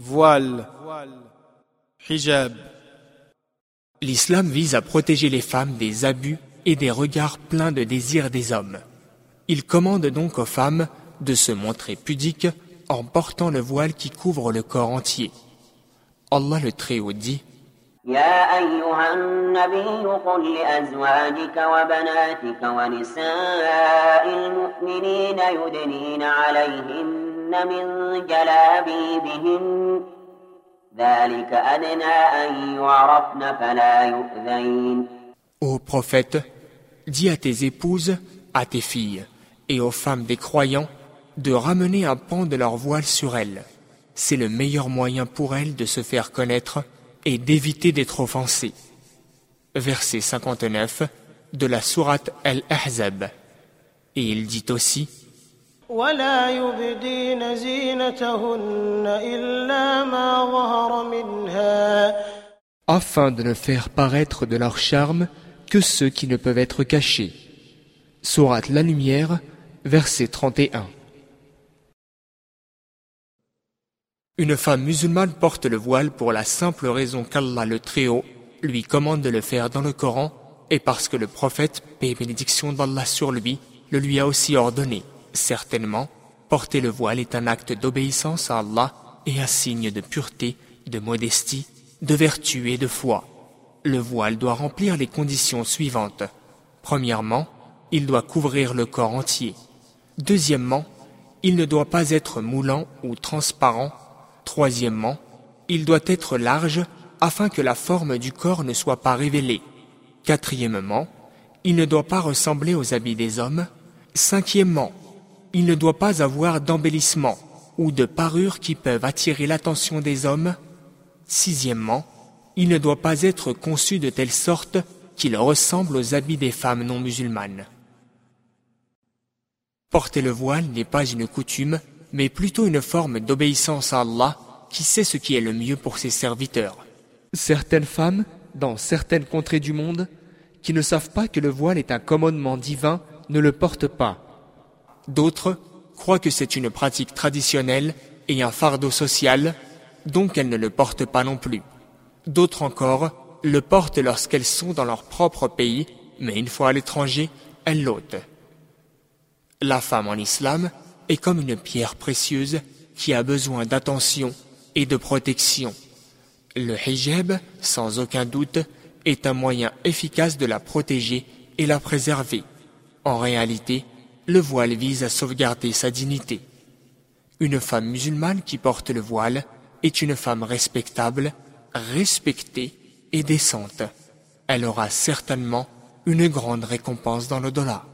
voile, hijab. L'islam vise à protéger les femmes des abus et des regards pleins de désirs des hommes. Il commande donc aux femmes de se montrer pudiques en portant le voile qui couvre le corps entier. Allah le Très-Haut dit يا أيها النبي قل لأزواجك وبناتك ونساء المؤمنين يدنين عليهن من جلابيبهن ذلك أدنى أن يعرفن فلا يؤذين Ô prophète, dis à tes épouses, à tes filles et aux femmes des croyants de ramener un pan de leur voile sur elles. C'est le meilleur moyen pour elles de se faire connaître et d'éviter d'être offensées. Verset 59 de la sourate Al-Ahzab. Et il dit aussi ولا يبدين زينتهن إلا ما ظهر منها afin de ne faire paraître de leur charme que ceux qui ne peuvent être cachés. Sourate La Lumière, verset 31. Une femme musulmane porte le voile pour la simple raison qu'Allah le Très-Haut lui commande de le faire dans le Coran et parce que le prophète, paix et bénédiction d'Allah sur lui, le lui a aussi ordonné. Certainement, porter le voile est un acte d'obéissance à Allah et un signe de pureté, de modestie, de vertu et de foi. Le voile doit remplir les conditions suivantes. Premièrement, il doit couvrir le corps entier. Deuxièmement, il ne doit pas être moulant ou transparent. Troisièmement, il doit être large afin que la forme du corps ne soit pas révélée. Quatrièmement, il ne doit pas ressembler aux habits des hommes. Cinquièmement, il ne doit pas avoir d'embellissement ou de parures qui peuvent attirer l'attention des hommes. Sixièmement, il ne doit pas être conçu de telle sorte qu'il ressemble aux habits des femmes non musulmanes. Porter le voile n'est pas une coutume, mais plutôt une forme d'obéissance à Allah qui sait ce qui est le mieux pour ses serviteurs. Certaines femmes, dans certaines contrées du monde, qui ne savent pas que le voile est un commandement divin, ne le portent pas. D'autres croient que c'est une pratique traditionnelle et un fardeau social, donc elles ne le portent pas non plus. D'autres encore le portent lorsqu'elles sont dans leur propre pays, mais une fois à l'étranger, elles l'ôtent. La femme en islam est comme une pierre précieuse qui a besoin d'attention et de protection. Le hijab, sans aucun doute, est un moyen efficace de la protéger et la préserver. En réalité, le voile vise à sauvegarder sa dignité. Une femme musulmane qui porte le voile est une femme respectable, respectée et décente. Elle aura certainement une grande récompense dans le dollar.